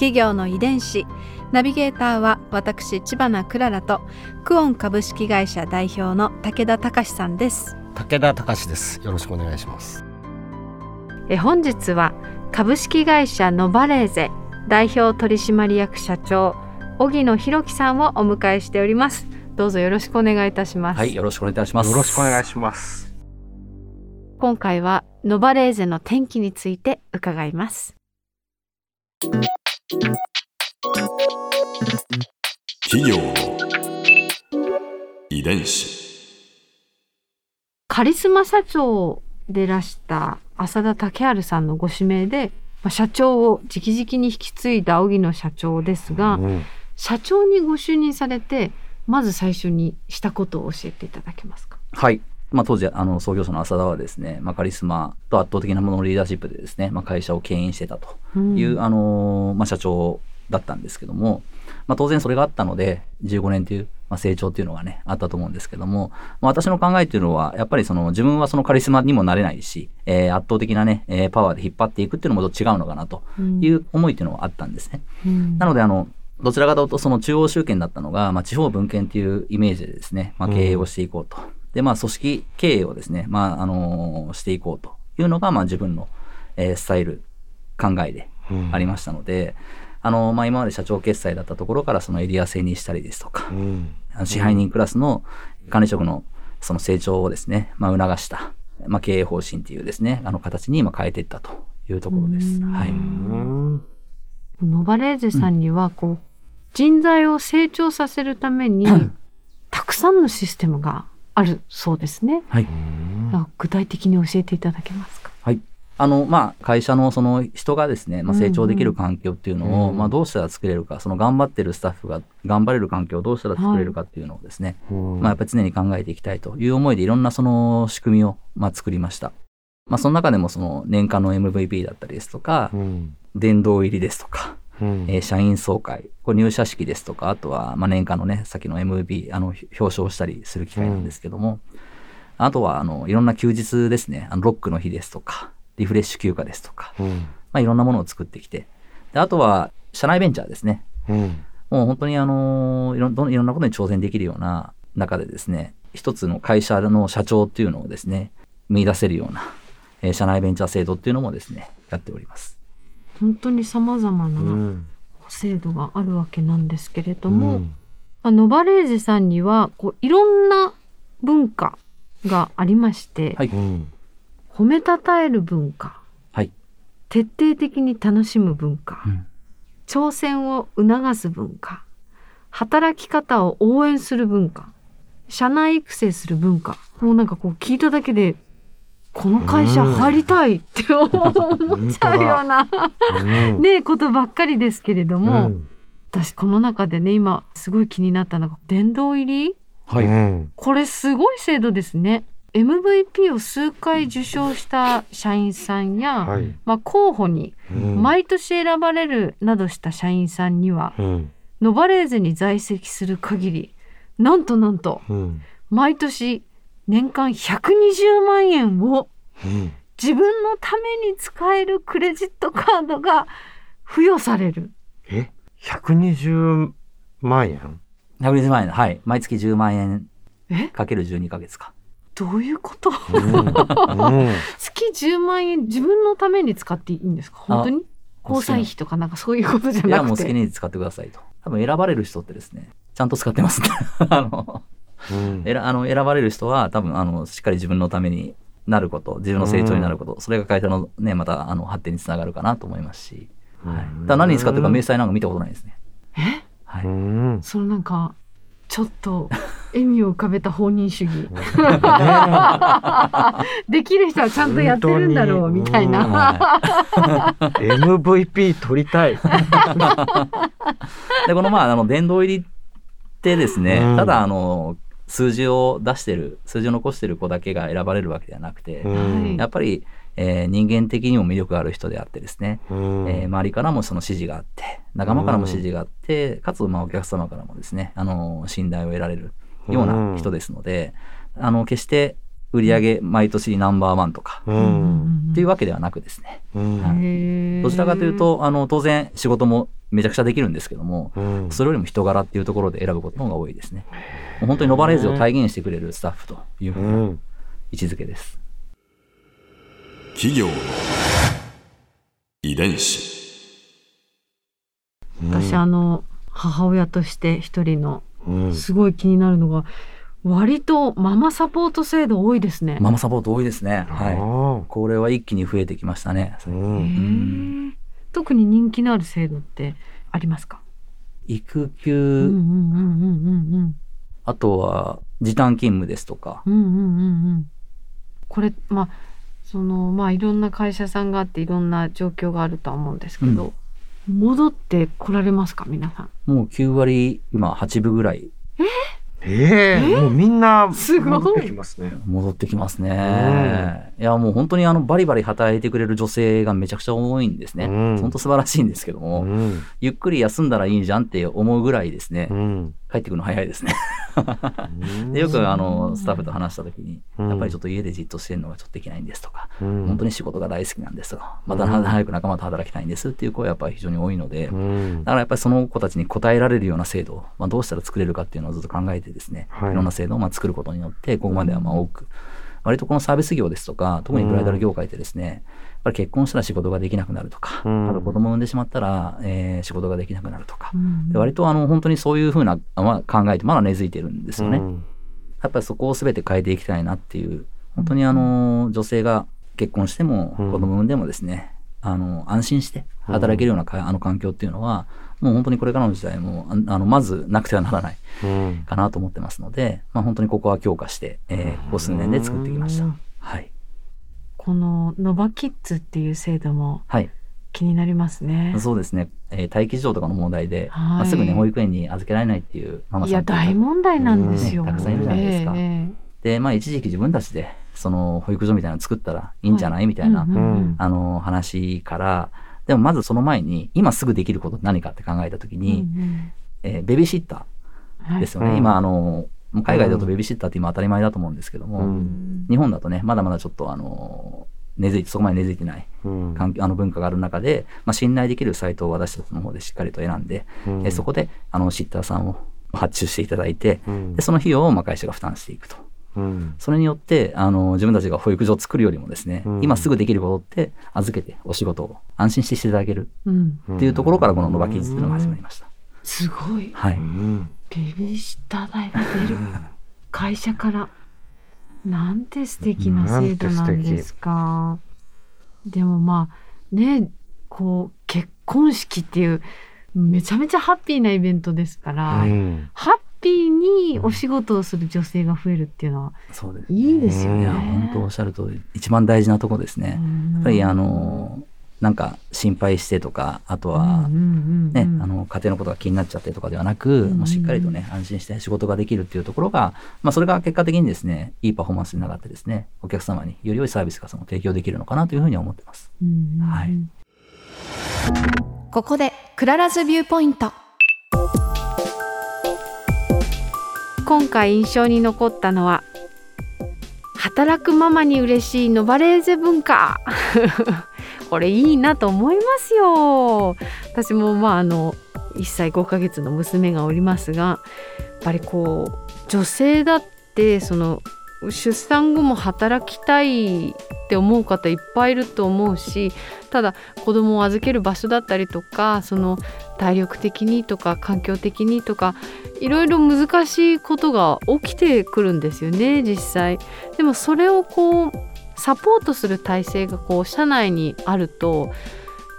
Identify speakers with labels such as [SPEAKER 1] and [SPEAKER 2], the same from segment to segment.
[SPEAKER 1] 企業の遺伝子。ナビゲーターは私千葉なクララとクオン株式会社代表の武田隆さんです。
[SPEAKER 2] 武田隆です。よろしくお願いします。
[SPEAKER 1] え本日は株式会社ノバレーゼ代表取締役社長荻野博樹さんをお迎えしております。どうぞよろしくお願いいたします。
[SPEAKER 3] はい、よろしくお願いいたします。
[SPEAKER 2] よろしくお願いします。
[SPEAKER 1] 今回はノバレーゼの天気について伺います
[SPEAKER 4] 企業の遺伝子。
[SPEAKER 1] カリスマ社長でらした浅田武治さんのご指名でまあ社長を直々に引き継いだ荻野社長ですが、
[SPEAKER 2] うん
[SPEAKER 1] 社長にご就任されてまず最初にしたことを教えていただけますか？
[SPEAKER 3] はい。まあ、当時、あの、創業者の浅田はですね、まあ、カリスマと圧倒的なもののリーダーシップでですね、まあ、会社を牽引してたという、
[SPEAKER 1] うん
[SPEAKER 3] あのーまあ、社長だったんですけども、まあ、当然それがあったので、15年という、まあ、成長っていうのがね、あったと思うんですけども、まあ、私の考えっていうのは、やっぱりその自分はそのカリスマにもなれないし、えー圧倒的なね、えーパワーで引っ張っていくっていうのも違うのかなという思いっていうのはあったんですね。
[SPEAKER 1] うん
[SPEAKER 3] なので、あの、どちらかというと、その中央集権だったのが、まあ、地方分権っていうイメージでですね、まあ、経営をしていこうと。で、まあ、組織経営をですね、まあ、あのーしていこうというのが、まあ、自分の、えースタイル、考えで
[SPEAKER 2] うん
[SPEAKER 3] ありましたので、あのーまあ、今まで社長決済だったところから、そのエリア制にしたりですとか
[SPEAKER 2] う、ん
[SPEAKER 3] 支配人クラスの管理職のその成長をですね、まあ、促した、まあ、経営方針っていうですね、あの形に今変えていったというところです。
[SPEAKER 1] うん
[SPEAKER 3] はい。
[SPEAKER 2] うん
[SPEAKER 1] ノバレーゼさんにはこう、人材を成長させるために たくさんのシステムがあるそうですね。
[SPEAKER 3] はい。
[SPEAKER 1] 具体的に教えていただけますか？
[SPEAKER 3] はい。あの、まあ、会社のその人がですね、まあ、成長できる環境っていうのを、
[SPEAKER 2] うん
[SPEAKER 3] まあ、どうしたら作れるか、その頑張ってるスタッフが頑張れる環境をどうしたら作れるかっていうのをですね、
[SPEAKER 2] うん
[SPEAKER 3] まあ、やっぱり常に考えていきたいという思いでいろんなその仕組みを、まあ、作りました。まあ、その中でもその年間の MVP だったりですとか
[SPEAKER 2] う、ん
[SPEAKER 3] 殿堂入りですとか、
[SPEAKER 2] うん。
[SPEAKER 3] えー社員総会、これ入社式ですとか、あとは、まあ、年間のね、さっきの MVP、あの、表彰したりする機会なんですけども、あとは、あの、いろんな休日ですね、あの、ロックの日ですとか、リフレッシュ休暇ですとか、
[SPEAKER 2] うん。
[SPEAKER 3] まあ、いろんなものを作ってきて、であとは、社内ベンチャーですね。
[SPEAKER 2] うん。
[SPEAKER 3] もう本当にあの、いろいろんなことに挑戦できるような中でですね、一つの会社の社長っていうのをですね、見出せるような、えー社内ベンチャー制度っていうのもですね、やっております。
[SPEAKER 1] 本当に様々
[SPEAKER 2] う
[SPEAKER 1] なん。制度があるわけなんですけれども、
[SPEAKER 2] うん。
[SPEAKER 1] あノバレーゼさんにはこういろんな文化がありまして、
[SPEAKER 3] はい。
[SPEAKER 2] うん。
[SPEAKER 1] 褒めたたえる文化、
[SPEAKER 3] はい。
[SPEAKER 1] 徹底的に楽しむ文化、
[SPEAKER 3] うん。
[SPEAKER 1] 挑戦を促す文化働き方を応援する文化社内育成する文化もうなんかこう聞いただけでこの会社入りたいって思っちゃうような、
[SPEAKER 2] うん。
[SPEAKER 1] ねことばっかりですけれども、
[SPEAKER 2] うん。
[SPEAKER 1] 私この中でね今すごい気になったのが殿堂入り？
[SPEAKER 3] はい。
[SPEAKER 2] うん
[SPEAKER 1] これすごい制度ですね。MVP を数回受賞した社員さんや、
[SPEAKER 2] はい。
[SPEAKER 1] まあ、候補に
[SPEAKER 2] うん。
[SPEAKER 1] 毎年選ばれるなどした社員さんには、
[SPEAKER 2] うん。
[SPEAKER 1] ノバレーゼに在籍する限りなんとなんと
[SPEAKER 2] うん。
[SPEAKER 1] 毎年年間120万円を
[SPEAKER 2] うん
[SPEAKER 1] 自分のために使えるクレジットカードが付与される。
[SPEAKER 2] え？120万円
[SPEAKER 3] ？120万円。はい。毎月10万円
[SPEAKER 1] え？
[SPEAKER 3] かける12ヶ月か。
[SPEAKER 1] どういうこと？
[SPEAKER 2] うんうん
[SPEAKER 1] 月10万円自分のために使っていいんですか？本当に？交際費とかなんかそういうことじゃ
[SPEAKER 3] いや、
[SPEAKER 1] なくて。
[SPEAKER 3] もう好きに使ってくださいと。多分選ばれる人ってですね、ちゃんと使ってますね。あの、
[SPEAKER 2] うん。
[SPEAKER 3] 選 あの選ばれる人は多分あのしっかり自分のためになること自分の成長になること、それが会社のねまたあの発展につながるかなと思いますし、はい、
[SPEAKER 2] うん
[SPEAKER 3] ただ何に使ってるか明細なんか見たことないですね。
[SPEAKER 1] え？
[SPEAKER 3] はい、
[SPEAKER 2] うん。
[SPEAKER 1] そのなんかちょっと笑みを浮かべた放任主義。できる人はちゃんとやってるんだろうみたいな、
[SPEAKER 3] は
[SPEAKER 2] MVP 取りたい。
[SPEAKER 3] い、でこのまああの殿堂入りってですね、
[SPEAKER 2] うん。
[SPEAKER 3] ただあの数字を出してる数字を残してる子だけが選ばれるわけではなくて、
[SPEAKER 2] うん。
[SPEAKER 3] やっぱり、えー人間的にも魅力がある人であってですね、
[SPEAKER 2] うん。
[SPEAKER 3] えー周りからもその支持があって仲間からも支持があって、かつまあお客様からもですねあの信頼を得られるような人ですので、あの決して売上毎年ナンバーワンとか
[SPEAKER 2] うん。
[SPEAKER 3] っていうわけではなくですね、
[SPEAKER 2] うん。
[SPEAKER 3] どちらかというとあの当然仕事もめちゃくちゃできるんですけども
[SPEAKER 2] うん。
[SPEAKER 3] それよりも人柄っていうところで選ぶことの方が多いですね。もう本当にノバレーゼを体現してくれるスタッフというふう
[SPEAKER 2] う
[SPEAKER 3] なん。位置づけです、
[SPEAKER 4] 企業の遺伝子。
[SPEAKER 1] 私あの母親として一人の
[SPEAKER 2] うん。
[SPEAKER 1] すごい気になるのが割とママサポート制度多いですね。
[SPEAKER 3] ママサポート多いですね。
[SPEAKER 2] あ
[SPEAKER 3] はい。
[SPEAKER 2] ー。
[SPEAKER 3] これは一気に増えてきましたね。
[SPEAKER 2] う
[SPEAKER 1] へ
[SPEAKER 2] ん
[SPEAKER 1] ー特に人気のある制度ってありますか？
[SPEAKER 3] 育
[SPEAKER 1] うん
[SPEAKER 3] 休、
[SPEAKER 1] うんうんうんうん
[SPEAKER 3] あとは時短勤務ですとか、
[SPEAKER 1] うんうんうんうんうん。これまあそのまあいろんな会社さんがあっていろんな状況があるとは思うんですけど、戻って来られますか？皆さん。
[SPEAKER 3] もう9割、今8分ぐらい
[SPEAKER 2] ええもうみんな
[SPEAKER 1] すごい。
[SPEAKER 2] 戻ってきますね。
[SPEAKER 3] 戻ってきますね。いや、もう本当にあのバリバリ働いてくれる女性がめちゃくちゃ多いんですね。
[SPEAKER 2] うん。
[SPEAKER 3] 本当素晴らしいんですけど
[SPEAKER 2] う
[SPEAKER 3] も、
[SPEAKER 2] ん。
[SPEAKER 3] ゆっくり休んだらいいじゃんって思うぐらいですね。
[SPEAKER 2] う、ん
[SPEAKER 3] 帰ってくるの早いですね。
[SPEAKER 2] うん。
[SPEAKER 3] でよくあのスタッフと話した時に、
[SPEAKER 2] うん。
[SPEAKER 3] やっぱりちょっと家でじっとしてるのがちょっとできないんですとか、
[SPEAKER 2] うん。
[SPEAKER 3] 本当に仕事が大好きなんですとか、また
[SPEAKER 2] うん
[SPEAKER 3] 早く仲間と働きたいんですっていう声はやっぱり非常に多いので、
[SPEAKER 2] うん。
[SPEAKER 3] だからやっぱりその子たちに応えられるような制度を、まあ、どうしたら作れるかっていうのをずっと考えてですね、
[SPEAKER 2] はい。
[SPEAKER 3] い、ろんな制度をまあ作ることによって、ここまではまあ多く、割とこのサービス業ですとか、特にブライダル業界ってですね、やっぱり結婚したら仕事ができなくなるとか、
[SPEAKER 2] うん。
[SPEAKER 3] あと子供を産んでしまったら、えー仕事ができなくなるとか、
[SPEAKER 1] うん。
[SPEAKER 3] で割とあの本当にそういうふうな、まあ、考えってまだ根付いてるんですよね。
[SPEAKER 2] うん。
[SPEAKER 3] やっぱりそこを全て変えていきたいなっていう、本当にあの、女性が結婚しても
[SPEAKER 2] うん。
[SPEAKER 3] 子供産んでもですね、あの、安心して働けるようなか、あの環境っていうのは、もう本当にこれからの時代も、ああの、まずなくてはならない
[SPEAKER 2] うん
[SPEAKER 3] かなと思ってますので、まあ本当にここは強化して、えーここ数年で作ってきました
[SPEAKER 2] うん。
[SPEAKER 3] はい。
[SPEAKER 1] このノバキッズっていう制度も
[SPEAKER 3] はい。
[SPEAKER 1] 気になりますね。
[SPEAKER 3] そうですね。えー待機児童とかの問題で、
[SPEAKER 1] はい
[SPEAKER 3] まあ、すぐに保育園に預けられないっていうママ
[SPEAKER 1] いや
[SPEAKER 3] さんというか
[SPEAKER 1] 大問題なんですよ。
[SPEAKER 3] うんねたくさんいるじゃないですか
[SPEAKER 1] えええ
[SPEAKER 3] で、まあ一時期自分たちで、その保育所みたいなの作ったらいいんじゃない、みたいな、
[SPEAKER 1] うんうんうん
[SPEAKER 3] あの話から、でもまずその前に、今すぐできることって何かって考えたときに、
[SPEAKER 1] うん
[SPEAKER 3] えーベビーシッタ
[SPEAKER 1] うん
[SPEAKER 3] ーですよね。
[SPEAKER 2] はい
[SPEAKER 3] 今、あの、海外だとベビーシッターって今当たり前だと思うんですけども、
[SPEAKER 2] うん。
[SPEAKER 3] 日本だとね、まだまだちょっとあの、根付いて、そこまで根付いてない
[SPEAKER 2] うん。
[SPEAKER 3] 環境あの文化がある中で、まあ、信頼できるサイトを私たちの方でしっかりと選んで、
[SPEAKER 2] うん。
[SPEAKER 3] えーそこであのシッターさんを発注していただいて、
[SPEAKER 2] うん。
[SPEAKER 3] でその費用をまあ会社が負担していくと。
[SPEAKER 2] うん。
[SPEAKER 3] それによって、あの、自分たちが保育所を作るよりもですね、
[SPEAKER 2] うん。
[SPEAKER 3] 今すぐできることって、預けてお仕事を安心してしていただける
[SPEAKER 1] うん。
[SPEAKER 3] っていうところから、このノバキッズっていうのが始まりました。
[SPEAKER 1] すごい。
[SPEAKER 3] はい。
[SPEAKER 2] うん
[SPEAKER 1] ベビーシッター代が出る。会社から。なんて素敵な制度なんですか。でもまあねこう結婚式っていうめちゃめちゃハッピーなイベントですから、
[SPEAKER 2] うん。
[SPEAKER 1] ハッピーにお仕事をする女性が増えるっていうのは
[SPEAKER 3] そうです。
[SPEAKER 1] いいですよね。
[SPEAKER 3] いや、本当おっしゃるとり、一番大事なとこですね。
[SPEAKER 1] うん
[SPEAKER 3] やっぱり、あの、なんか心配してとか、あとは、
[SPEAKER 1] うんうんうん
[SPEAKER 3] ね、
[SPEAKER 1] うん
[SPEAKER 3] あの、家庭のことが気になっちゃってとかではなく、
[SPEAKER 1] うん
[SPEAKER 3] もうしっかりとね、安心して仕事ができるっていうところが、まあ、それが結果的にですね、いいパフォーマンスになってですね、お客様により良いサービスがその提供できるのかなというふうには思ってます。
[SPEAKER 1] うんうん
[SPEAKER 3] はい
[SPEAKER 1] ここで Clara's Viewpoint 今回印象に残ったのは働くママに嬉しいノバレーゼ文化。これいいなと思いますよ。私もまああの1歳5ヶ月の娘がおりますがやっぱりこう女性だってその出産後も働きたいって思う方いっぱいいると思うしただ子供を預ける場所だったりとかその体力的にとか環境的にとかいろいろ難しいことが起きてくるんですよね実際。でもそれをこうサポートする体制がこう社内にあると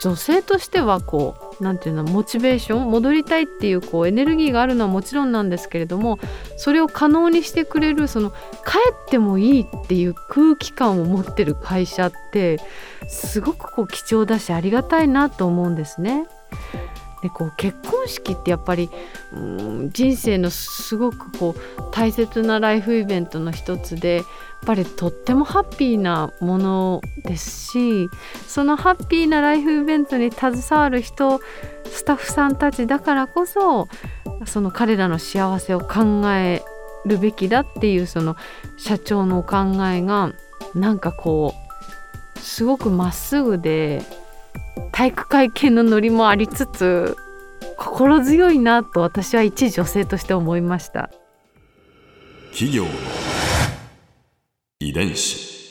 [SPEAKER 1] 女性としてはこうなんていうのモチベーション戻りたいっていうこうエネルギーがあるのはもちろんなんですけれどもそれを可能にしてくれるその帰ってもいいっていう空気感を持ってる会社ってすごくこう貴重だしありがたいなと思うんですね。でこう結婚式ってやっぱりうん人生のすごくこう大切なライフイベントの一つでやっぱりとってもハッピーなものですしそのハッピーなライフイベントに携わる人スタッフさんたちだからこそその彼らの幸せを考えるべきだっていうその社長のお考えがなんかこうすごくまっすぐで体育会系のノリもありつつ心強いなと私は一女性として思いました。
[SPEAKER 4] 企業の遺伝子。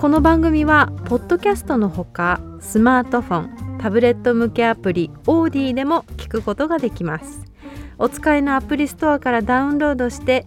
[SPEAKER 1] この番組はポッドキャストのほかスマートフォンタブレット向けアプリオーディでも聞くことができます。お使いのアプリストアからダウンロードして